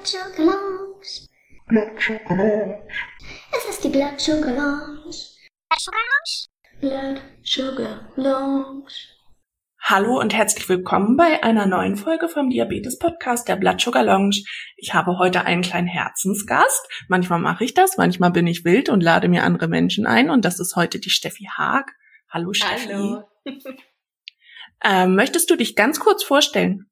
Blood Sugar Lounge. Blood Sugar Lounge. Es ist die Blood Sugar Lounge. Blood Sugar Lounge. Blood Sugar Lounge. Hallo und herzlich willkommen bei einer neuen Folge vom Diabetes Podcast der Blood Sugar Lounge. Ich habe heute einen kleinen Herzensgast. Manchmal mache ich das, manchmal bin ich wild und lade mir andere Menschen ein und das ist heute die Steffi Haag. Hallo Steffi. Hallo. Ähm, möchtest du dich ganz kurz vorstellen?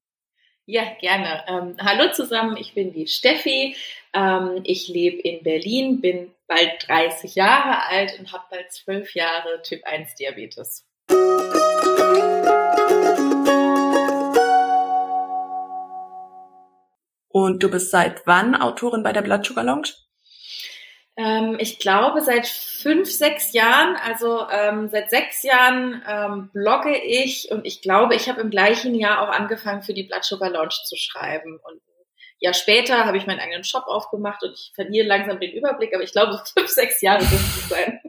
Ja, gerne. Ähm, hallo zusammen, ich bin die Steffi. Ähm, ich lebe in Berlin, bin bald 30 Jahre alt und habe bald 12 Jahre Typ 1 Diabetes. Und du bist seit wann Autorin bei der Blood Sugar Lounge? Ähm, ich glaube, seit fünf, sechs Jahren, also ähm, seit sechs Jahren ähm, blogge ich und ich glaube, ich habe im gleichen Jahr auch angefangen, für die Blood Sugar Lounge zu schreiben. Und ein Jahr später habe ich meinen eigenen Shop aufgemacht und ich verliere langsam den Überblick, aber ich glaube, so fünf, sechs Jahre dürfen es sein.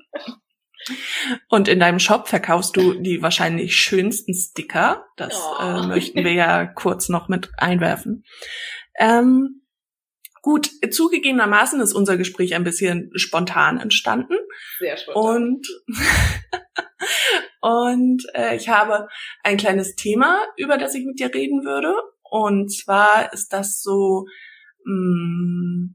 Und in deinem Shop verkaufst du die wahrscheinlich schönsten Sticker. Das Oh. äh, möchten wir ja kurz noch mit einwerfen. Ähm, gut, zugegebenermaßen ist unser Gespräch ein bisschen spontan entstanden. Sehr spontan. Und, und äh, ich habe ein kleines Thema, über das ich mit dir reden würde. Und zwar ist das so mh,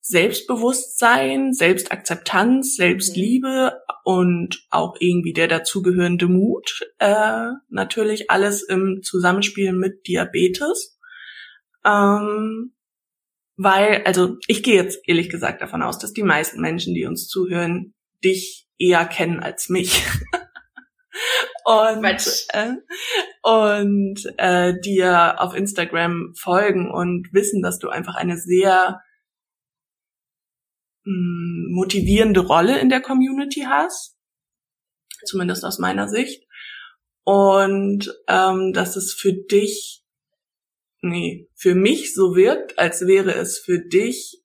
Selbstbewusstsein, Selbstakzeptanz, Selbstliebe und auch irgendwie der dazugehörende Mut. Äh, natürlich alles im Zusammenspiel mit Diabetes. Ähm, weil, also ich gehe jetzt ehrlich gesagt davon aus, dass die meisten Menschen, die uns zuhören, dich eher kennen als mich. und äh, und äh, dir auf Instagram folgen und wissen, dass du einfach eine sehr mh, motivierende Rolle in der Community hast, zumindest aus meiner Sicht. Und ähm, dass es für dich, nee, für mich so wirkt, als wäre es für dich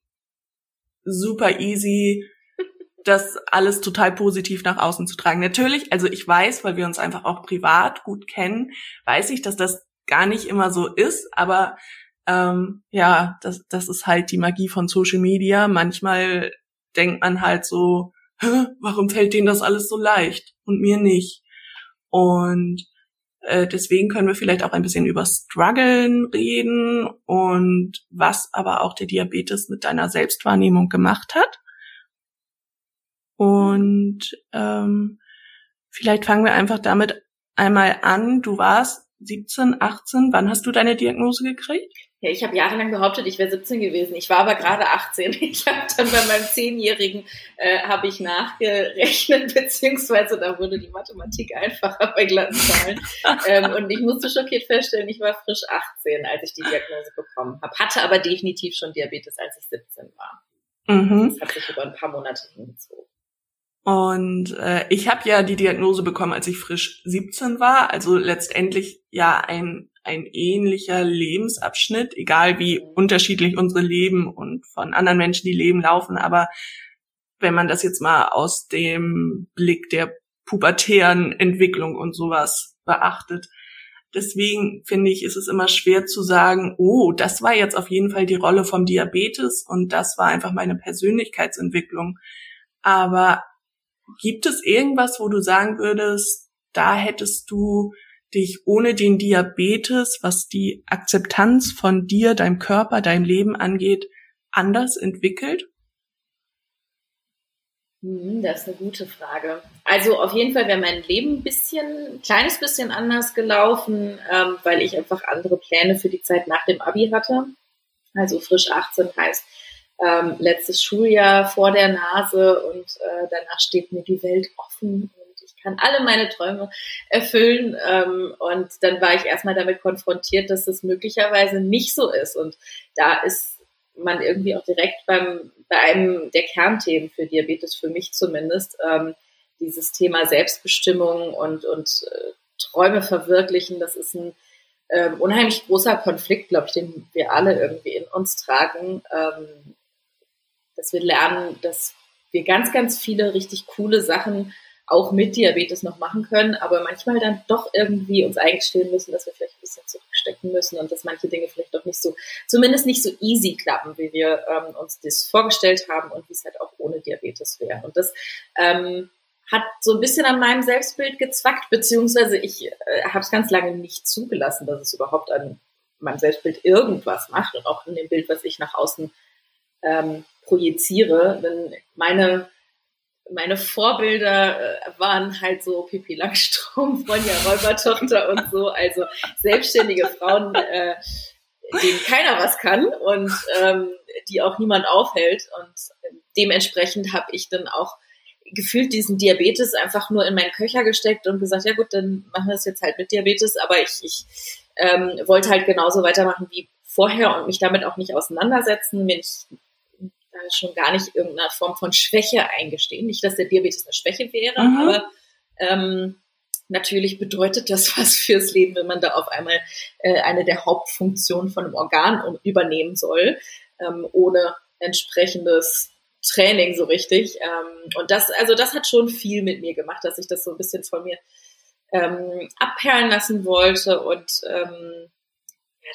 super easy, das alles total positiv nach außen zu tragen. Natürlich, also ich weiß, weil wir uns einfach auch privat gut kennen, weiß ich, dass das gar nicht immer so ist, aber ähm, ja, das, das ist halt die Magie von Social Media. Manchmal denkt man halt so, warum fällt denen das alles so leicht und mir nicht? Und äh, deswegen können wir vielleicht auch ein bisschen über Struggeln reden und was aber auch der Diabetes mit deiner Selbstwahrnehmung gemacht hat. Und ähm, vielleicht fangen wir einfach damit einmal an. Du warst 17, 18. Wann hast du deine Diagnose gekriegt? Ja, ich habe jahrelang behauptet, ich wäre 17 gewesen. Ich war aber gerade 18. Ich habe dann bei meinem Zehnjährigen äh, habe ich nachgerechnet, beziehungsweise da wurde die Mathematik einfacher bei glatten Zahlen. ähm, und ich musste schockiert feststellen, ich war frisch 18, als ich die Diagnose bekommen habe. Hatte aber definitiv schon Diabetes, als ich 17 war. Mhm. Das hat sich über ein paar Monate hingezogen. Und äh, ich habe ja die Diagnose bekommen, als ich frisch 17 war. Also letztendlich ja ein, ein ähnlicher Lebensabschnitt, egal wie unterschiedlich unsere Leben und von anderen Menschen die Leben laufen. Aber wenn man das jetzt mal aus dem Blick der pubertären Entwicklung und sowas beachtet. Deswegen finde ich, ist es immer schwer zu sagen, oh, das war jetzt auf jeden Fall die Rolle vom Diabetes und das war einfach meine Persönlichkeitsentwicklung. Aber Gibt es irgendwas, wo du sagen würdest, da hättest du dich ohne den Diabetes, was die Akzeptanz von dir, deinem Körper, deinem Leben angeht, anders entwickelt? Hm, Das ist eine gute Frage. Also auf jeden Fall wäre mein Leben ein bisschen, ein kleines bisschen anders gelaufen, ähm, weil ich einfach andere Pläne für die Zeit nach dem Abi hatte. Also frisch 18 heißt ähm, letztes Schuljahr vor der Nase und äh, danach steht mir die Welt offen kann alle meine Träume erfüllen. Ähm, und dann war ich erstmal damit konfrontiert, dass das möglicherweise nicht so ist. Und da ist man irgendwie auch direkt beim, bei einem der Kernthemen für Diabetes, für mich zumindest, ähm, dieses Thema Selbstbestimmung und, und äh, Träume verwirklichen, das ist ein ähm, unheimlich großer Konflikt, glaube ich, den wir alle irgendwie in uns tragen, ähm, dass wir lernen, dass wir ganz, ganz viele richtig coole Sachen auch mit Diabetes noch machen können, aber manchmal dann doch irgendwie uns eingestehen müssen, dass wir vielleicht ein bisschen zurückstecken müssen und dass manche Dinge vielleicht doch nicht so, zumindest nicht so easy klappen, wie wir ähm, uns das vorgestellt haben und wie es halt auch ohne Diabetes wäre. Und das ähm, hat so ein bisschen an meinem Selbstbild gezwackt, beziehungsweise ich äh, habe es ganz lange nicht zugelassen, dass es überhaupt an meinem Selbstbild irgendwas macht und auch in dem Bild, was ich nach außen ähm, projiziere. Denn meine meine Vorbilder äh, waren halt so Pipi Langstrom, Ronja Räubertochter und so, also selbstständige Frauen, äh, denen keiner was kann und ähm, die auch niemand aufhält. Und dementsprechend habe ich dann auch gefühlt diesen Diabetes einfach nur in meinen Köcher gesteckt und gesagt, ja gut, dann machen wir es jetzt halt mit Diabetes, aber ich, ich ähm, wollte halt genauso weitermachen wie vorher und mich damit auch nicht auseinandersetzen, mir äh, schon gar nicht irgendeine Form von Schwäche eingestehen. Nicht, dass der Diabetes eine Schwäche wäre, mhm. aber ähm, natürlich bedeutet das was fürs Leben, wenn man da auf einmal äh, eine der Hauptfunktionen von einem Organ übernehmen soll, ähm, ohne entsprechendes Training so richtig. Ähm, und das, also das hat schon viel mit mir gemacht, dass ich das so ein bisschen von mir ähm, abperlen lassen wollte und ähm,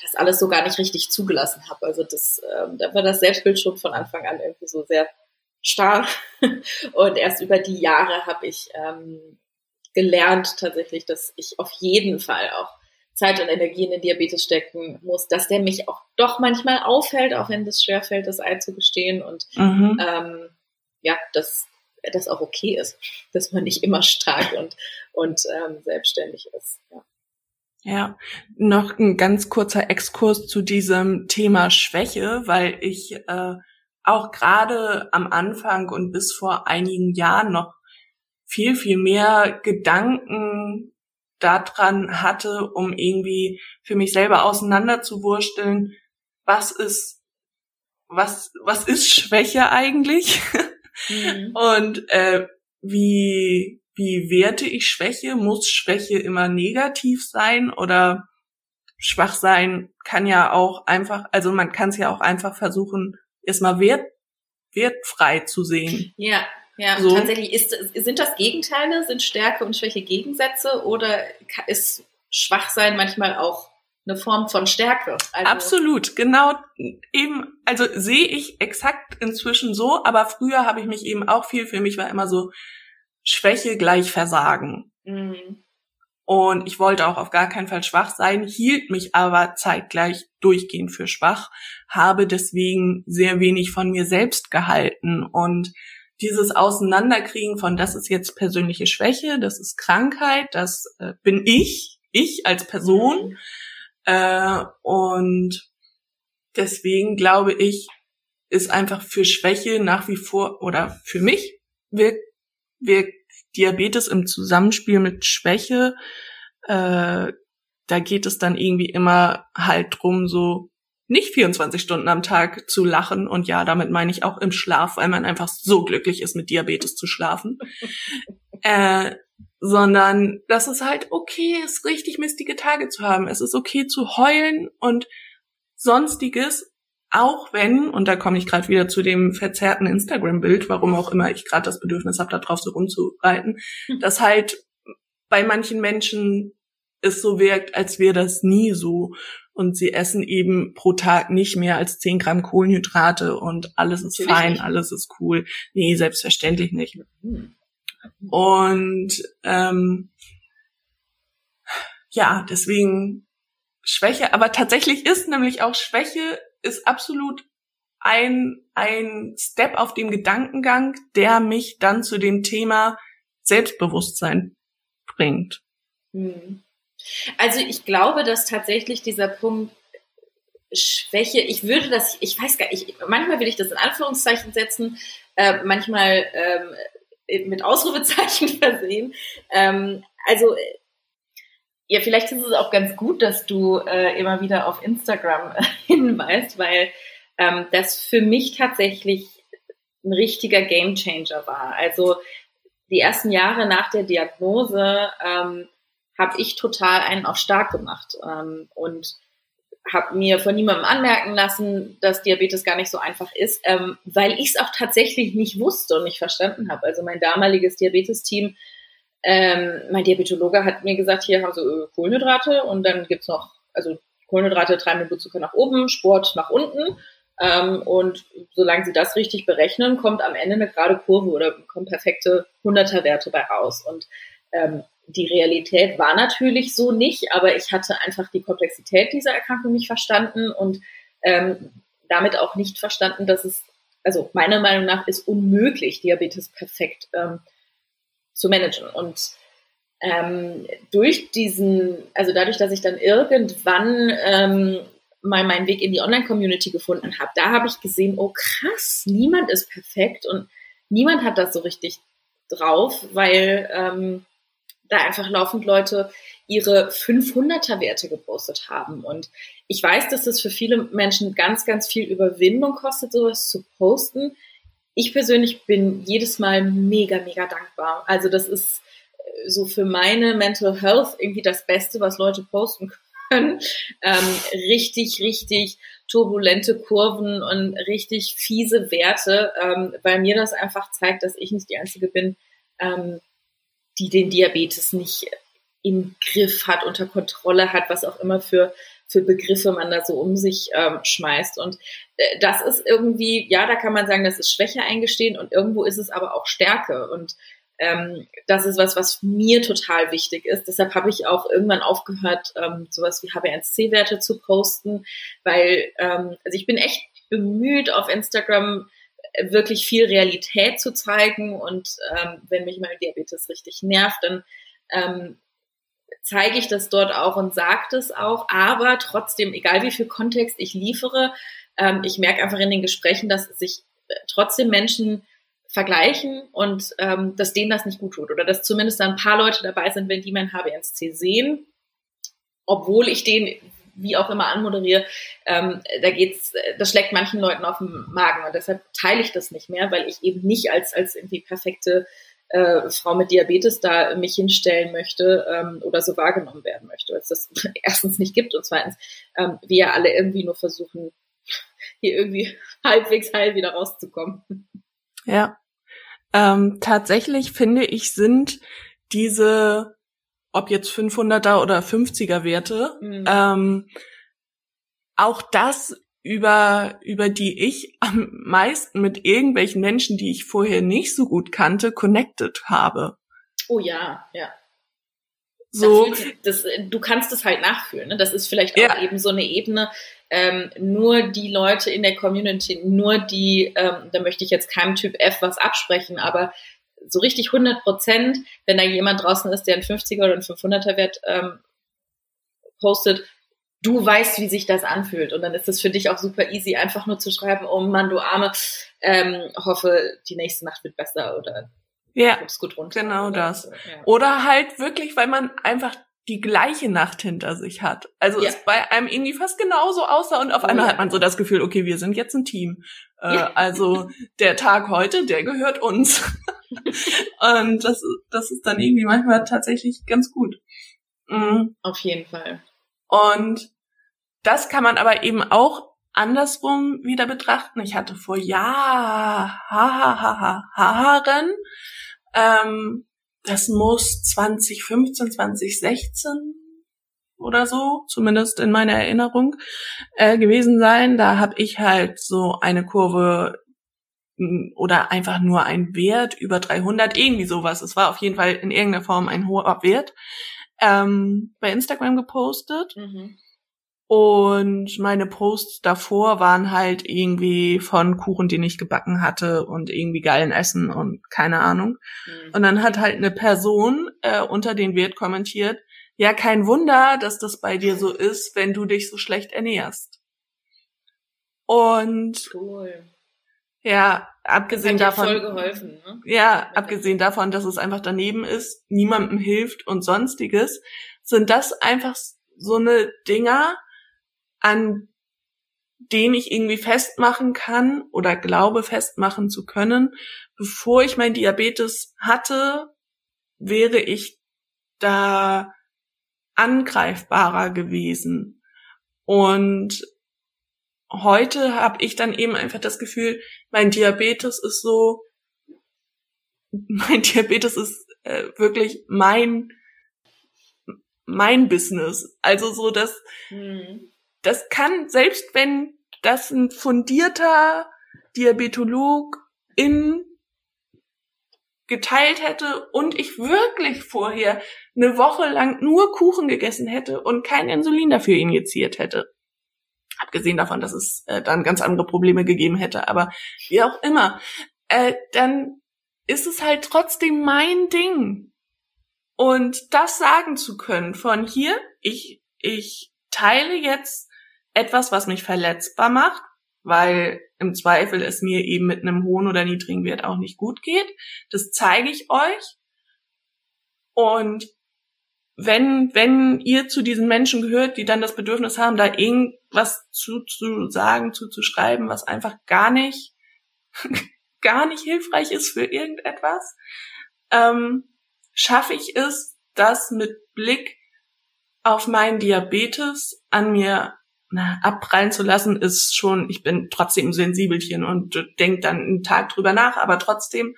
das alles so gar nicht richtig zugelassen habe. Also das, ähm, da war das Selbstbild schon von Anfang an irgendwie so sehr starr. und erst über die Jahre habe ich ähm, gelernt tatsächlich, dass ich auf jeden Fall auch Zeit und Energie in den Diabetes stecken muss, dass der mich auch doch manchmal aufhält, auch wenn das schwerfällt, das einzugestehen und mhm. ähm, ja, dass das auch okay ist, dass man nicht immer stark und, und ähm, selbstständig ist. Ja. Ja, noch ein ganz kurzer Exkurs zu diesem Thema Schwäche, weil ich äh, auch gerade am Anfang und bis vor einigen Jahren noch viel, viel mehr Gedanken daran hatte, um irgendwie für mich selber auseinanderzuwursteln, was ist, was, was ist Schwäche eigentlich? Mhm. Und äh, wie, wie werte ich Schwäche? Muss Schwäche immer negativ sein oder schwach sein kann ja auch einfach, also man kann es ja auch einfach versuchen, erstmal wert, wertfrei zu sehen. Ja, ja, so. tatsächlich ist, sind das Gegenteile, sind Stärke und Schwäche Gegensätze oder ist Schwachsein manchmal auch eine Form von Stärke? Also Absolut, genau. Eben, also sehe ich exakt inzwischen so, aber früher habe ich mich eben auch viel, für mich war immer so Schwäche gleich Versagen. Mhm. Und ich wollte auch auf gar keinen Fall schwach sein, hielt mich aber zeitgleich durchgehend für schwach, habe deswegen sehr wenig von mir selbst gehalten und dieses Auseinanderkriegen von, das ist jetzt persönliche Schwäche, das ist Krankheit, das äh, bin ich, ich als Person. Mhm. Äh, und deswegen glaube ich, ist einfach für Schwäche nach wie vor oder für mich wirkt, wirkt Diabetes im Zusammenspiel mit Schwäche. Äh, da geht es dann irgendwie immer halt drum, so nicht 24 Stunden am Tag zu lachen. Und ja, damit meine ich auch im Schlaf, weil man einfach so glücklich ist, mit Diabetes zu schlafen. äh, sondern dass es halt okay ist, richtig mistige Tage zu haben. Es ist okay zu heulen und sonstiges, auch wenn, und da komme ich gerade wieder zu dem verzerrten Instagram-Bild, warum auch immer ich gerade das Bedürfnis habe, da drauf so rumzureiten, hm. dass halt bei manchen Menschen es so wirkt, als wäre das nie so und sie essen eben pro Tag nicht mehr als 10 Gramm Kohlenhydrate und alles ist Natürlich fein, nicht. alles ist cool. Nee, selbstverständlich nicht. Mhm. Und ähm, ja, deswegen Schwäche, aber tatsächlich ist nämlich auch Schwäche ist absolut ein, ein Step auf dem Gedankengang, der mich dann zu dem Thema Selbstbewusstsein bringt. Mhm. Also ich glaube, dass tatsächlich dieser Punkt Schwäche, ich würde das, ich weiß gar nicht, manchmal will ich das in Anführungszeichen setzen, äh, manchmal ähm, mit Ausrufezeichen versehen. Ähm, also ja, vielleicht ist es auch ganz gut, dass du äh, immer wieder auf Instagram äh, hinweist, weil ähm, das für mich tatsächlich ein richtiger Gamechanger war. Also die ersten Jahre nach der Diagnose ähm, habe ich total einen auch stark gemacht ähm, und habe mir von niemandem anmerken lassen, dass Diabetes gar nicht so einfach ist, ähm, weil ich es auch tatsächlich nicht wusste und nicht verstanden habe. Also mein damaliges Diabetes-Team ähm, mein Diabetologe hat mir gesagt, hier haben sie Kohlenhydrate und dann gibt's noch, also Kohlenhydrate treiben den Blutzucker nach oben, Sport nach unten. Ähm, und solange sie das richtig berechnen, kommt am Ende eine gerade Kurve oder kommen perfekte 100er-Werte bei raus. Und ähm, die Realität war natürlich so nicht, aber ich hatte einfach die Komplexität dieser Erkrankung nicht verstanden und ähm, damit auch nicht verstanden, dass es, also meiner Meinung nach ist unmöglich, Diabetes perfekt ähm, zu managen. Und ähm, durch diesen, also dadurch, dass ich dann irgendwann ähm, mal meinen Weg in die Online-Community gefunden habe, da habe ich gesehen, oh krass, niemand ist perfekt und niemand hat das so richtig drauf, weil ähm, da einfach laufend Leute ihre 500er Werte gepostet haben. Und ich weiß, dass das für viele Menschen ganz, ganz viel Überwindung kostet, sowas zu posten. Ich persönlich bin jedes Mal mega, mega dankbar. Also das ist äh, so für meine Mental Health irgendwie das Beste, was Leute posten können. Ähm, richtig, richtig turbulente Kurven und richtig fiese Werte, ähm, weil mir das einfach zeigt, dass ich nicht die Einzige bin, ähm, die den Diabetes nicht im Griff hat, unter Kontrolle hat, was auch immer für, für Begriffe man da so um sich ähm, schmeißt. Und äh, das ist irgendwie, ja, da kann man sagen, das ist Schwäche eingestehen und irgendwo ist es aber auch Stärke. Und ähm, das ist was, was mir total wichtig ist. Deshalb habe ich auch irgendwann aufgehört, ähm, sowas wie HbA1c-Werte zu posten, weil ähm, also ich bin echt bemüht auf Instagram wirklich viel Realität zu zeigen. Und ähm, wenn mich mein Diabetes richtig nervt, dann ähm, zeige ich das dort auch und sage das auch. Aber trotzdem, egal wie viel Kontext ich liefere, ähm, ich merke einfach in den Gesprächen, dass sich äh, trotzdem Menschen vergleichen und ähm, dass denen das nicht gut tut oder dass zumindest ein paar Leute dabei sind, wenn die mein HbA1c sehen, obwohl ich den wie auch immer anmoderiere, ähm, da geht's, das schlägt manchen Leuten auf den Magen und deshalb teile ich das nicht mehr, weil ich eben nicht als als irgendwie perfekte äh, Frau mit Diabetes da mich hinstellen möchte ähm, oder so wahrgenommen werden möchte, weil es das erstens nicht gibt und zweitens ähm, wir alle irgendwie nur versuchen, hier irgendwie halbwegs heil wieder rauszukommen. Ja, ähm, tatsächlich finde ich sind diese ob jetzt 500er oder 50er Werte, mhm. ähm, auch das über, über die ich am meisten mit irgendwelchen Menschen, die ich vorher nicht so gut kannte, connected habe. Oh ja, ja. So. Das, du kannst es halt nachfühlen. Ne? Das ist vielleicht auch ja. eben so eine Ebene. Ähm, nur die Leute in der Community, nur die, ähm, da möchte ich jetzt keinem Typ F was absprechen, aber so richtig 100 Prozent, wenn da jemand draußen ist, der einen 50er oder einen 500er Wert ähm, postet, du weißt, wie sich das anfühlt. Und dann ist es für dich auch super easy, einfach nur zu schreiben, oh Mann, du Arme, ähm, hoffe, die nächste Nacht wird besser oder ja, gut runter. Genau das. So, ja. Oder halt wirklich, weil man einfach die gleiche Nacht hinter sich hat. Also ja. es bei einem irgendwie fast genauso aussah und auf einmal ja. hat man so das Gefühl, okay, wir sind jetzt ein Team. Äh, ja. Also der Tag heute, der gehört uns. und das, das ist dann irgendwie manchmal tatsächlich ganz gut. Mhm. Auf jeden Fall. Und das kann man aber eben auch andersrum wieder betrachten. Ich hatte vor Jahren ähm, das muss 2015, 2016 oder so, zumindest in meiner Erinnerung, äh, gewesen sein. Da habe ich halt so eine Kurve oder einfach nur ein Wert über 300, irgendwie sowas. Es war auf jeden Fall in irgendeiner Form ein hoher Wert ähm, bei Instagram gepostet. Mhm. Und meine Posts davor waren halt irgendwie von Kuchen, den ich gebacken hatte und irgendwie geilen Essen und keine Ahnung. Mhm. Und dann hat halt eine Person äh, unter den Wert kommentiert, ja, kein Wunder, dass das bei dir so ist, wenn du dich so schlecht ernährst. Und cool. ja, abgesehen davon, voll geholfen, ne? ja, abgesehen davon, dass es einfach daneben ist, niemandem hilft und sonstiges, sind das einfach so eine Dinger, an den ich irgendwie festmachen kann oder glaube festmachen zu können. Bevor ich mein Diabetes hatte, wäre ich da angreifbarer gewesen. Und heute habe ich dann eben einfach das Gefühl, mein Diabetes ist so, mein Diabetes ist äh, wirklich mein mein Business. Also so, dass hm. Das kann, selbst wenn das ein fundierter Diabetolog in geteilt hätte und ich wirklich vorher eine Woche lang nur Kuchen gegessen hätte und kein Insulin dafür injiziert hätte. Abgesehen davon, dass es äh, dann ganz andere Probleme gegeben hätte, aber wie auch immer, äh, dann ist es halt trotzdem mein Ding. Und das sagen zu können von hier, ich, ich teile jetzt etwas, was mich verletzbar macht, weil im Zweifel es mir eben mit einem hohen oder niedrigen Wert auch nicht gut geht. Das zeige ich euch. Und wenn, wenn ihr zu diesen Menschen gehört, die dann das Bedürfnis haben, da irgendwas zu, zu sagen, zu, zu schreiben, was einfach gar nicht, gar nicht hilfreich ist für irgendetwas, ähm, schaffe ich es, das mit Blick auf meinen Diabetes an mir na, abprallen zu lassen, ist schon, ich bin trotzdem Sensibelchen und denke dann einen Tag drüber nach, aber trotzdem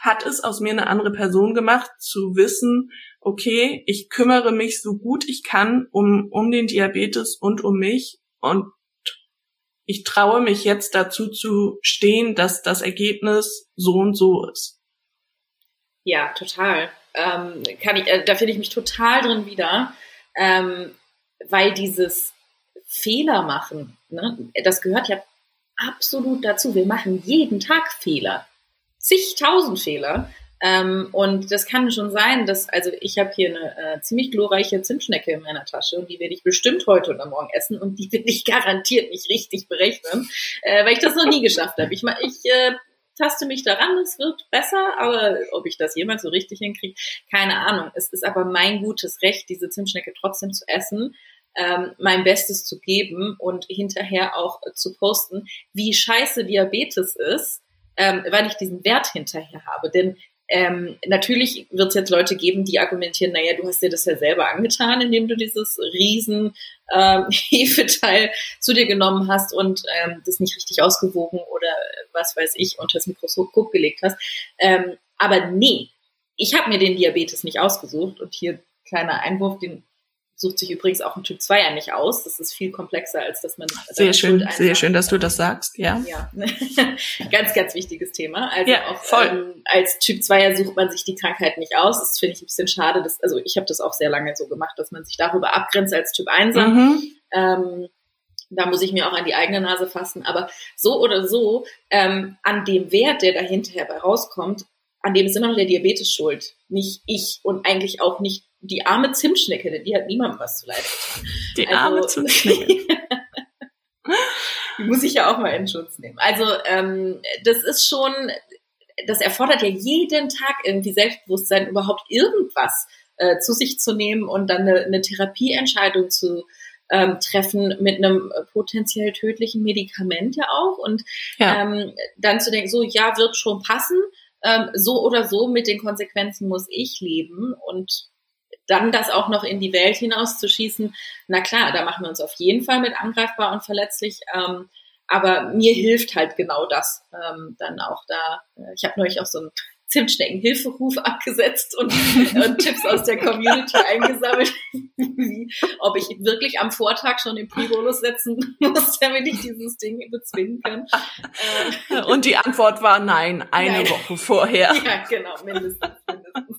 hat es aus mir eine andere Person gemacht, zu wissen, okay, ich kümmere mich so gut ich kann um, um den Diabetes und um mich und ich traue mich jetzt dazu zu stehen, dass das Ergebnis so und so ist. Ja, total. Ähm, kann ich, äh, da finde ich mich total drin wieder, ähm, weil dieses Fehler machen, ne, das gehört ja absolut dazu. Wir machen jeden Tag Fehler, zigtausend Fehler. Ähm, und das kann schon sein, dass, also ich habe hier eine äh, ziemlich glorreiche Zimtschnecke in meiner Tasche und die werde ich bestimmt heute oder morgen essen und die will ich garantiert nicht richtig berechnen, äh, weil ich das noch nie geschafft habe. Ich, ich äh, taste mich daran, es wird besser, aber ob ich das jemals so richtig hinkriege, keine Ahnung. Es ist aber mein gutes Recht, diese Zimtschnecke trotzdem zu essen, ähm, mein Bestes zu geben und hinterher auch zu posten, wie scheiße Diabetes ist, ähm, weil ich diesen Wert hinterher habe. Denn ähm, natürlich wird es jetzt Leute geben, die argumentieren, naja, du hast dir das ja selber angetan, indem du dieses riesen ähm, Hefeteil zu dir genommen hast und ähm, das nicht richtig ausgewogen oder was weiß ich unter das Mikroskop gelegt hast. Ähm, aber nee, ich habe mir den Diabetes nicht ausgesucht und hier kleiner Einwurf, den sucht sich übrigens auch ein Typ 2 ja nicht aus. Das ist viel komplexer, als dass man. Sehr schön, sehr schön, dass du das sagst, ja. Ja, ganz, ganz wichtiges Thema. Also ja, auch voll. Ähm, als Typ 2 sucht man sich die Krankheit nicht aus. Das finde ich ein bisschen schade. Dass, also ich habe das auch sehr lange so gemacht, dass man sich darüber abgrenzt als Typ 1 mhm. ähm, da muss ich mir auch an die eigene Nase fassen. Aber so oder so, ähm, an dem Wert, der da hinterher bei rauskommt, an dem ist immer noch der Diabetes schuld. Nicht ich und eigentlich auch nicht die arme Zimtschnecke, denn die hat niemandem was zu leid getan. Die also, arme Zimtschnecke. die muss ich ja auch mal in Schutz nehmen. Also ähm, das ist schon, das erfordert ja jeden Tag irgendwie Selbstbewusstsein, überhaupt irgendwas äh, zu sich zu nehmen und dann eine, eine Therapieentscheidung zu ähm, treffen mit einem potenziell tödlichen Medikament ja auch und ja. Ähm, dann zu denken, so ja, wird schon passen, ähm, so oder so mit den Konsequenzen muss ich leben und dann das auch noch in die Welt hinauszuschießen, na klar, da machen wir uns auf jeden Fall mit angreifbar und verletzlich. Ähm, aber mir hilft halt genau das ähm, dann auch da. Äh, ich habe neulich auch so einen Zimtschnecken-Hilferuf abgesetzt und, und, Tipps aus der Community eingesammelt, wie, ob ich wirklich am Vortag schon den Pre-Bolus setzen muss, damit ich dieses Ding bezwingen kann. Äh, und die Antwort war nein, eine nein. Woche vorher. Ja, genau, mindestens. mindestens.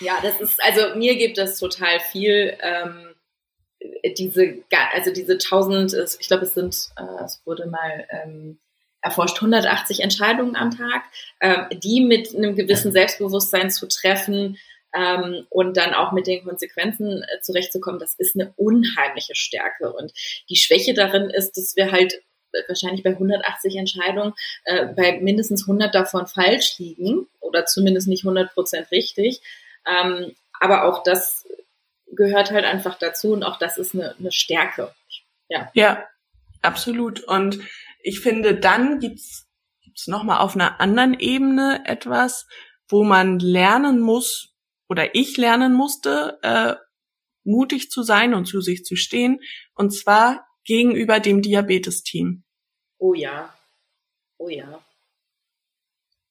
Ja, das ist, also mir gibt das total viel. Ähm, diese, also diese tausend, ich glaube, es sind, äh, es wurde mal ähm, erforscht, 180 Entscheidungen am Tag, ähm, die mit einem gewissen Selbstbewusstsein zu treffen ähm, und dann auch mit den Konsequenzen äh, zurechtzukommen, das ist eine unheimliche Stärke. Und die Schwäche darin ist, dass wir halt wahrscheinlich bei 180 Entscheidungen äh, bei mindestens 100 davon falsch liegen oder zumindest nicht 100 Prozent richtig. Ähm, aber auch das gehört halt einfach dazu und auch das ist eine, eine Stärke. Ja. ja, absolut. Und ich finde, dann gibt's gibt's noch mal auf einer anderen Ebene etwas, wo man lernen muss oder ich lernen musste, äh, mutig zu sein und zu sich zu stehen. Und zwar gegenüber dem Diabetes-Team. Oh ja. Oh ja.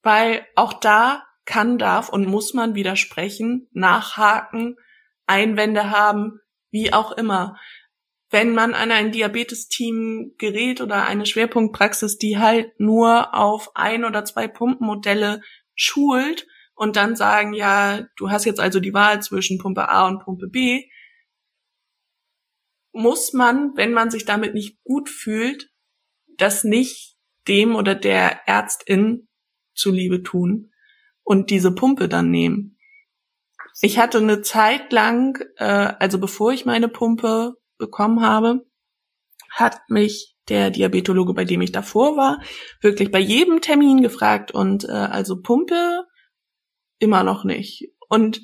weil auch da kann, darf und muss man widersprechen, nachhaken, Einwände haben, wie auch immer. Wenn man an ein Diabetesteam gerät oder eine Schwerpunktpraxis, die halt nur auf ein oder zwei Pumpenmodelle schult und dann sagen, ja, du hast jetzt also die Wahl zwischen Pumpe A und Pumpe B, muss man, wenn man sich damit nicht gut fühlt, das nicht dem oder der Ärztin zuliebe tun und diese Pumpe dann nehmen. Ich hatte eine Zeit lang, äh, also bevor ich meine Pumpe bekommen habe, hat mich der Diabetologe, bei dem ich davor war, wirklich bei jedem Termin gefragt und äh, also Pumpe immer noch nicht. Und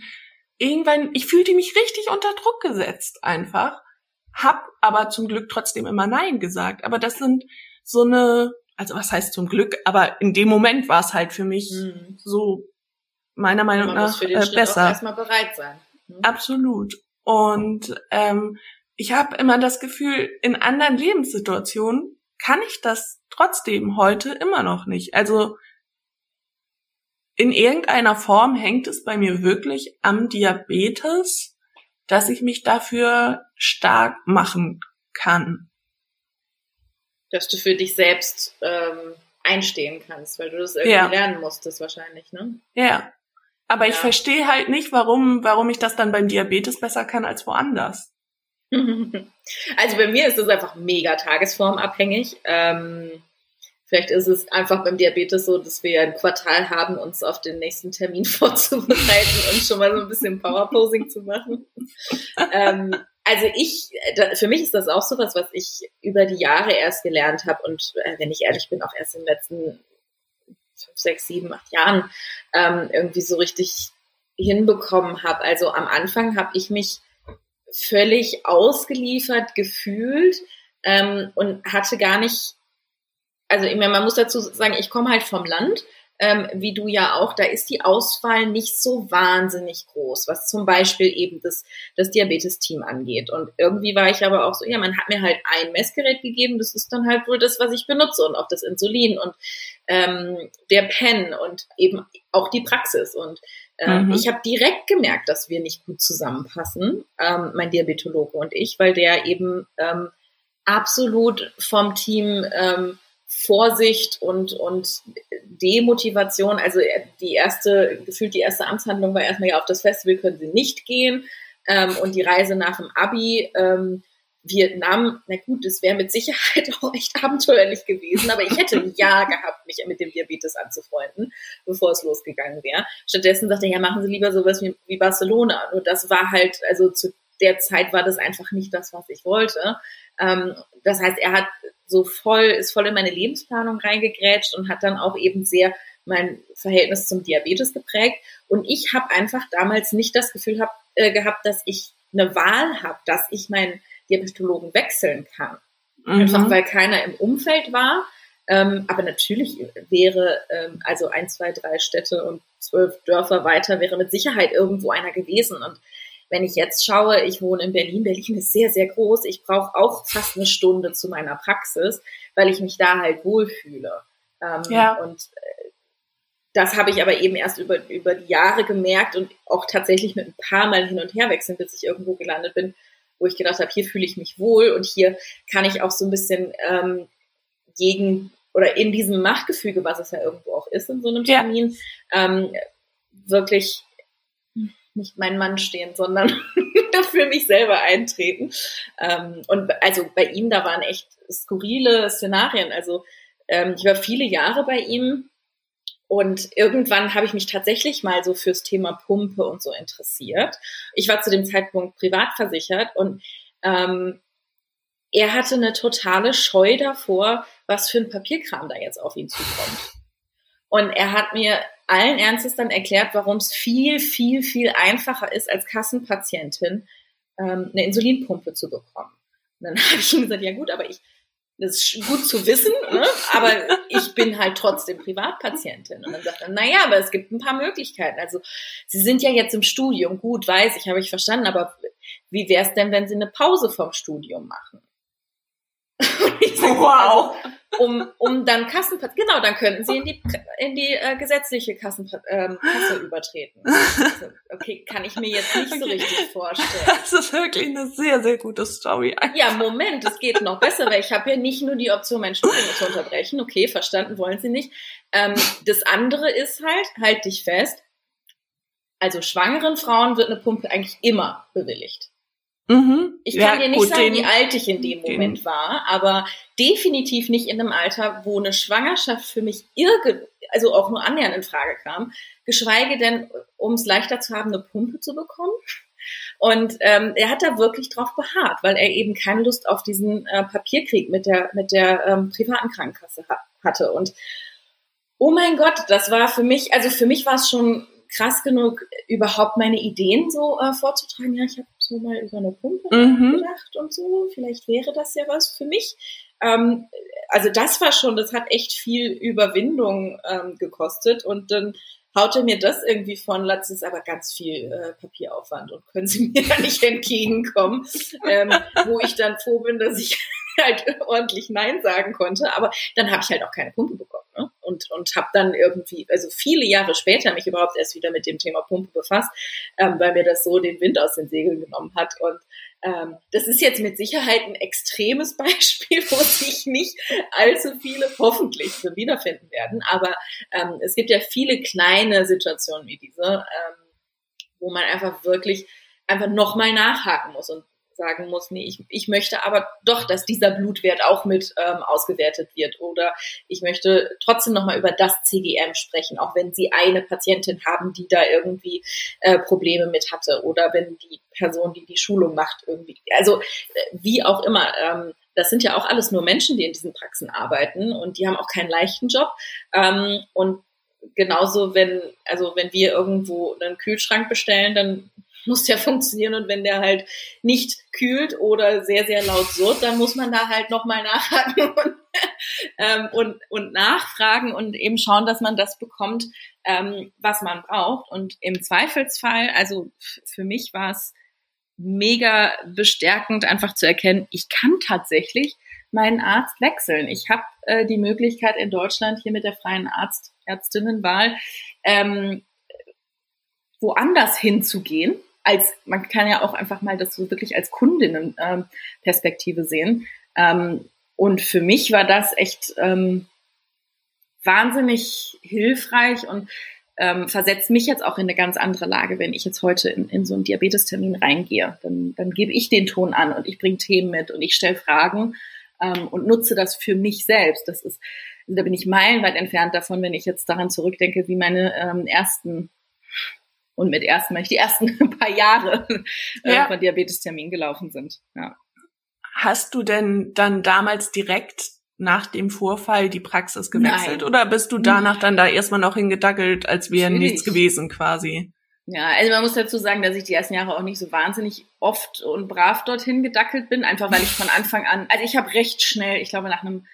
irgendwann, ich fühlte mich richtig unter Druck gesetzt einfach, hab aber zum Glück trotzdem immer Nein gesagt. Aber das sind so eine, also was heißt zum Glück, aber in dem Moment war es halt für mich mhm. so meiner Meinung nach äh, besser. erstmal bereit sein. Mhm. Absolut. Und ähm, ich habe immer das Gefühl, in anderen Lebenssituationen kann ich das trotzdem heute immer noch nicht. Also in irgendeiner Form hängt es bei mir wirklich am Diabetes, dass ich mich dafür stark machen kann. Dass du für dich selbst ähm, einstehen kannst, weil du das irgendwie ja. lernen musstest wahrscheinlich, ne? Ja. Aber ja. ich verstehe halt nicht, warum, warum ich das dann beim Diabetes besser kann als woanders. Also bei mir ist das einfach mega tagesformabhängig. Ähm, vielleicht ist es einfach beim Diabetes so, dass wir ein Quartal haben, uns auf den nächsten Termin vorzubereiten und schon mal so ein bisschen Powerposing zu machen. ähm, also ich, für mich ist das auch so was, was ich über die Jahre erst gelernt habe und äh, wenn ich ehrlich bin, auch erst in den letzten fünf, sechs, sieben, acht Jahren ähm, irgendwie so richtig hinbekommen habe. Also am Anfang habe ich mich völlig ausgeliefert gefühlt ähm, und hatte gar nicht, also ich meine, man muss dazu sagen, ich komme halt vom Land ähm, wie du ja auch, da ist die Auswahl nicht so wahnsinnig groß, was zum Beispiel eben das, das Diabetes-Team angeht. Und irgendwie war ich aber auch so, ja, man hat mir halt ein Messgerät gegeben, das ist dann halt wohl das, was ich benutze und auch das Insulin und ähm, der Pen und eben auch die Praxis. Und mhm. ich habe direkt gemerkt, dass wir nicht gut zusammenpassen, ähm, mein Diabetologe und ich, weil der eben ähm, absolut vom Team ähm, Vorsicht und, und Demotivation. Also die erste, gefühlt die erste Amtshandlung war erstmal ja auf das Festival können sie nicht gehen. Ähm, und die Reise nach dem Abi, ähm, Vietnam, na gut, das wäre mit Sicherheit auch echt abenteuerlich gewesen, aber ich hätte ein Jahr gehabt, mich mit dem Diabetes anzufreunden, bevor es losgegangen wäre. Stattdessen sagte er, ja, machen Sie lieber sowas wie, wie Barcelona. Und das war halt, also zu der Zeit war das einfach nicht das, was ich wollte. Ähm, das heißt, er hat so voll, ist voll in meine Lebensplanung reingegrätscht und hat dann auch eben sehr mein Verhältnis zum Diabetes geprägt. Und ich habe einfach damals nicht das Gefühl hab, äh, gehabt, dass ich eine Wahl habe, dass ich meinen Diabetologen wechseln kann. Mhm. Einfach weil keiner im Umfeld war. Ähm, aber natürlich wäre ähm, also ein, zwei, drei Städte und zwölf Dörfer weiter wäre mit Sicherheit irgendwo einer gewesen. Und wenn ich jetzt schaue, ich wohne in Berlin, Berlin ist sehr, sehr groß. Ich brauche auch fast eine Stunde zu meiner Praxis, weil ich mich da halt wohlfühle. Ähm, ja. Und äh, das habe ich aber eben erst über, über die Jahre gemerkt und auch tatsächlich mit ein paar Mal hin und her wechseln, bis ich irgendwo gelandet bin, wo ich gedacht habe, hier fühle ich mich wohl und hier kann ich auch so ein bisschen ähm, gegen oder in diesem Machtgefüge, was es ja irgendwo auch ist in so einem Termin, ja. ähm, wirklich nicht mein Mann stehen, sondern für mich selber eintreten. Ähm, und also bei ihm, da waren echt skurrile Szenarien. Also ähm, ich war viele Jahre bei ihm und irgendwann habe ich mich tatsächlich mal so fürs Thema Pumpe und so interessiert. Ich war zu dem Zeitpunkt privat versichert und ähm, er hatte eine totale Scheu davor, was für ein Papierkram da jetzt auf ihn zukommt. Und er hat mir allen Ernstes dann erklärt, warum es viel, viel, viel einfacher ist, als Kassenpatientin ähm, eine Insulinpumpe zu bekommen. Und dann habe ich ihm gesagt, ja gut, aber ich, das ist gut zu wissen, ne? aber ich bin halt trotzdem Privatpatientin. Und dann sagt er, naja, aber es gibt ein paar Möglichkeiten. Also Sie sind ja jetzt im Studium, gut, weiß ich, habe ich verstanden, aber wie wäre es denn, wenn Sie eine Pause vom Studium machen? wow. Also, um, um dann Kassenplatz, genau, dann könnten sie in die, in die äh, gesetzliche Kassen, ähm, Kasse übertreten. Also, okay, kann ich mir jetzt nicht so richtig vorstellen. Das ist wirklich eine sehr, sehr gute Story. Einfach. Ja, Moment, es geht noch besser, weil ich habe ja nicht nur die Option, mein Studium zu unterbrechen. Okay, verstanden wollen sie nicht. Ähm, das andere ist halt, halt dich fest, also schwangeren Frauen wird eine Pumpe eigentlich immer bewilligt. Mhm. Ich kann ja, dir nicht gut, sagen, den, wie alt ich in dem Moment den. war, aber definitiv nicht in einem Alter, wo eine Schwangerschaft für mich irgend, also auch nur annähernd in Frage kam, geschweige denn, um es leichter zu haben, eine Pumpe zu bekommen. Und ähm, er hat da wirklich drauf beharrt, weil er eben keine Lust auf diesen äh, Papierkrieg mit der mit der ähm, privaten Krankenkasse ha hatte. Und oh mein Gott, das war für mich, also für mich war es schon krass genug, überhaupt meine Ideen so äh, vorzutragen. Ja, ich habe so mal über eine Pumpe mhm. gedacht und so. Vielleicht wäre das ja was für mich. Ähm, also das war schon, das hat echt viel Überwindung ähm, gekostet und dann haute mir das irgendwie von, das ist aber ganz viel äh, Papieraufwand und können Sie mir da nicht entgegenkommen, ähm, wo ich dann froh bin, dass ich halt ordentlich Nein sagen konnte, aber dann habe ich halt auch keine Pumpe bekommen ne? Und und habe dann irgendwie, also viele Jahre später mich überhaupt erst wieder mit dem Thema Pumpe befasst, ähm, weil mir das so den Wind aus den Segeln genommen hat und ähm, das ist jetzt mit Sicherheit ein extremes Beispiel, wo sich nicht allzu viele hoffentlich so wiederfinden werden. Aber ähm, es gibt ja viele kleine Situationen wie diese, ähm, wo man einfach wirklich einfach nochmal nachhaken muss. Und sagen muss, nee, ich, ich möchte aber doch, dass dieser Blutwert auch mit ähm, ausgewertet wird. Oder ich möchte trotzdem nochmal über das CGM sprechen, auch wenn Sie eine Patientin haben, die da irgendwie äh, Probleme mit hatte. Oder wenn die Person, die die Schulung macht, irgendwie, also äh, wie auch immer, ähm, das sind ja auch alles nur Menschen, die in diesen Praxen arbeiten und die haben auch keinen leichten Job. Ähm, und genauso wenn, also wenn wir irgendwo einen Kühlschrank bestellen, dann muss der funktionieren und wenn der halt nicht kühlt oder sehr, sehr laut surrt, dann muss man da halt nochmal nachhaken und, ähm, und, und nachfragen und eben schauen, dass man das bekommt, ähm, was man braucht. Und im Zweifelsfall, also für mich war es mega bestärkend, einfach zu erkennen, ich kann tatsächlich meinen Arzt wechseln. Ich habe äh, die Möglichkeit in Deutschland hier mit der freien Arzt, Ärztinnenwahl ähm, woanders hinzugehen als, man kann ja auch einfach mal das so wirklich als Kundinnenperspektive ähm, sehen. Ähm, und für mich war das echt ähm, wahnsinnig hilfreich und ähm, versetzt mich jetzt auch in eine ganz andere Lage, wenn ich jetzt heute in, in so einen Diabetestermin reingehe. Dann, dann gebe ich den Ton an und ich bringe Themen mit und ich stelle Fragen ähm, und nutze das für mich selbst. Das ist, da bin ich meilenweit entfernt davon, wenn ich jetzt daran zurückdenke, wie meine ähm, ersten und mit ich die ersten paar Jahre äh, ja. von Diabetestermin gelaufen sind. Ja. Hast du denn dann damals direkt nach dem Vorfall die Praxis gewechselt Nein. oder bist du danach dann da erstmal noch hingedackelt, als wäre nichts gewesen quasi? Ja, also man muss dazu sagen, dass ich die ersten Jahre auch nicht so wahnsinnig oft und brav dorthin gedackelt bin, einfach weil ich von Anfang an, also ich habe recht schnell, ich glaube nach einem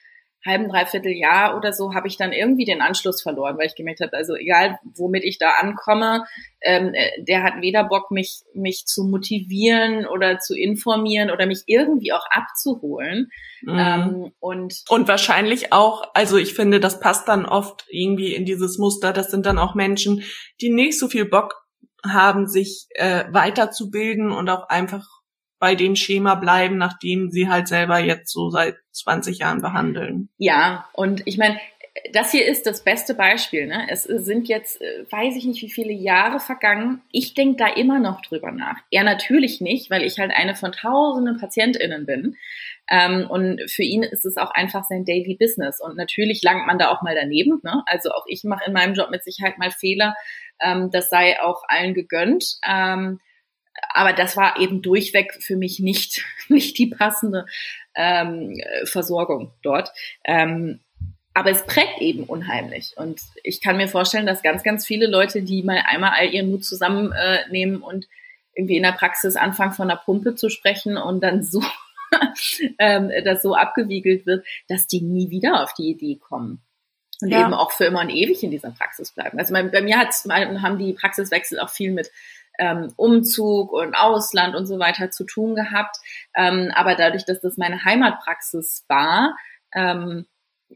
halben, dreiviertel Jahr oder so habe ich dann irgendwie den Anschluss verloren, weil ich gemerkt habe, also egal womit ich da ankomme, ähm, äh, der hat weder Bock, mich, mich zu motivieren oder zu informieren oder mich irgendwie auch abzuholen. Mhm. Ähm, und, und wahrscheinlich auch, also ich finde, das passt dann oft irgendwie in dieses Muster, das sind dann auch Menschen, die nicht so viel Bock haben, sich äh, weiterzubilden und auch einfach bei dem Schema bleiben, nachdem sie halt selber jetzt so seit 20 Jahren behandeln. Ja, und ich meine, das hier ist das beste Beispiel. Ne? Es sind jetzt, äh, weiß ich nicht, wie viele Jahre vergangen. Ich denke da immer noch drüber nach. Er natürlich nicht, weil ich halt eine von tausenden PatientInnen bin. Ähm, und für ihn ist es auch einfach sein Daily Business. Und natürlich langt man da auch mal daneben. Ne? Also auch ich mache in meinem Job mit Sicherheit mal Fehler. Ähm, das sei auch allen gegönnt. Ähm, aber das war eben durchweg für mich nicht, nicht die passende ähm, Versorgung dort. Ähm, aber es prägt eben unheimlich. Und ich kann mir vorstellen, dass ganz, ganz viele Leute, die mal einmal all ihren Mut zusammennehmen äh, und irgendwie in der Praxis anfangen, von der Pumpe zu sprechen und dann so, ähm, das so abgewiegelt wird, dass die nie wieder auf die Idee kommen. Und ja. eben auch für immer und ewig in dieser Praxis bleiben. Also bei, bei mir hat's, haben die Praxiswechsel auch viel mit ähm, Umzug und Ausland und so weiter zu tun gehabt. Ähm, aber dadurch, dass das meine Heimatpraxis war, ähm,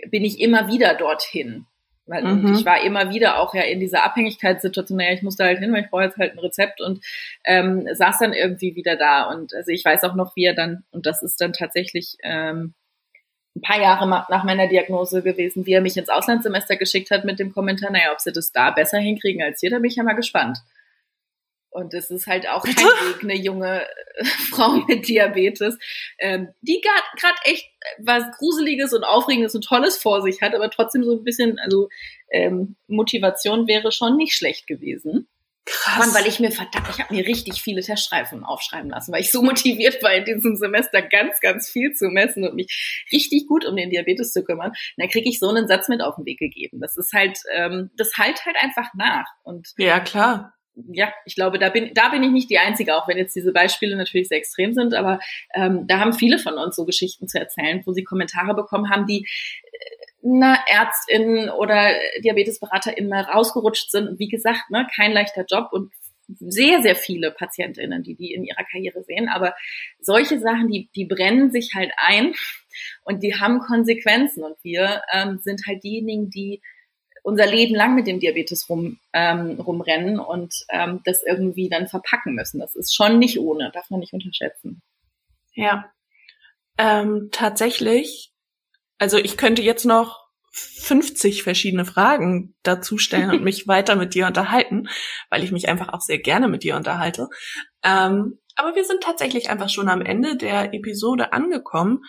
bin ich immer wieder dorthin. Weil mhm. ich war immer wieder auch ja in dieser Abhängigkeitssituation, naja, ich musste halt hin, weil ich brauche jetzt halt ein Rezept und ähm, saß dann irgendwie wieder da. Und also ich weiß auch noch, wie er dann, und das ist dann tatsächlich ähm, ein paar Jahre nach meiner Diagnose gewesen, wie er mich ins Auslandssemester geschickt hat mit dem Kommentar, naja, ob sie das da besser hinkriegen als hier, da bin ich ja mal gespannt. Und es ist halt auch kein Weg, eine junge äh, Frau mit Diabetes, ähm, die gerade echt was Gruseliges und Aufregendes und Tolles vor sich hat, aber trotzdem so ein bisschen, also ähm, Motivation wäre schon nicht schlecht gewesen. Krass. Mann, weil ich mir verdammt, ich habe mir richtig viele Teststreifen aufschreiben lassen, weil ich so motiviert war, in diesem Semester ganz, ganz viel zu messen und mich richtig gut um den Diabetes zu kümmern. Und dann kriege ich so einen Satz mit auf den Weg gegeben. Das ist halt, ähm, das halt halt einfach nach. Und ja, klar ja, ich glaube, da bin, da bin ich nicht die Einzige, auch wenn jetzt diese Beispiele natürlich sehr extrem sind, aber ähm, da haben viele von uns so Geschichten zu erzählen, wo sie Kommentare bekommen haben, die äh, einer Ärztin oder DiabetesberaterInnen mal rausgerutscht sind. Und wie gesagt, ne, kein leichter Job und sehr, sehr viele PatientInnen, die die in ihrer Karriere sehen. Aber solche Sachen, die, die brennen sich halt ein und die haben Konsequenzen. Und wir ähm, sind halt diejenigen, die unser Leben lang mit dem Diabetes rum, ähm, rumrennen und ähm, das irgendwie dann verpacken müssen. Das ist schon nicht ohne, darf man nicht unterschätzen. Ja. Ähm, tatsächlich, also ich könnte jetzt noch 50 verschiedene Fragen dazu stellen und mich weiter mit dir unterhalten, weil ich mich einfach auch sehr gerne mit dir unterhalte. Ähm, aber wir sind tatsächlich einfach schon am Ende der Episode angekommen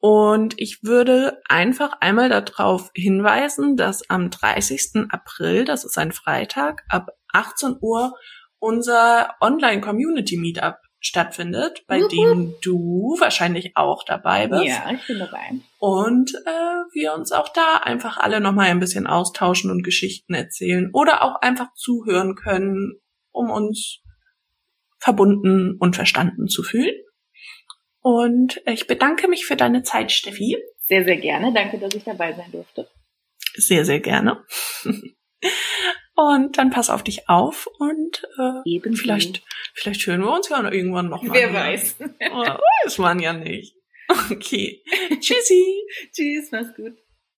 und ich würde einfach einmal darauf hinweisen, dass am 30. April, das ist ein Freitag, ab 18 Uhr unser Online-Community-Meetup stattfindet, bei mhm. dem du wahrscheinlich auch dabei bist. Ja, ich bin dabei. Und äh, wir uns auch da einfach alle nochmal ein bisschen austauschen und Geschichten erzählen oder auch einfach zuhören können, um uns verbunden und verstanden zu fühlen. Und ich bedanke mich für deine Zeit, Steffi. Sehr, sehr gerne. Danke, dass ich dabei sein durfte. Sehr, sehr gerne. Und dann pass auf dich auf und äh, Eben vielleicht, vielleicht hören wir uns ja irgendwann nochmal. Wer weiß. Oh, weiß man ja nicht. Okay. Tschüssi. Tschüss, mach's gut.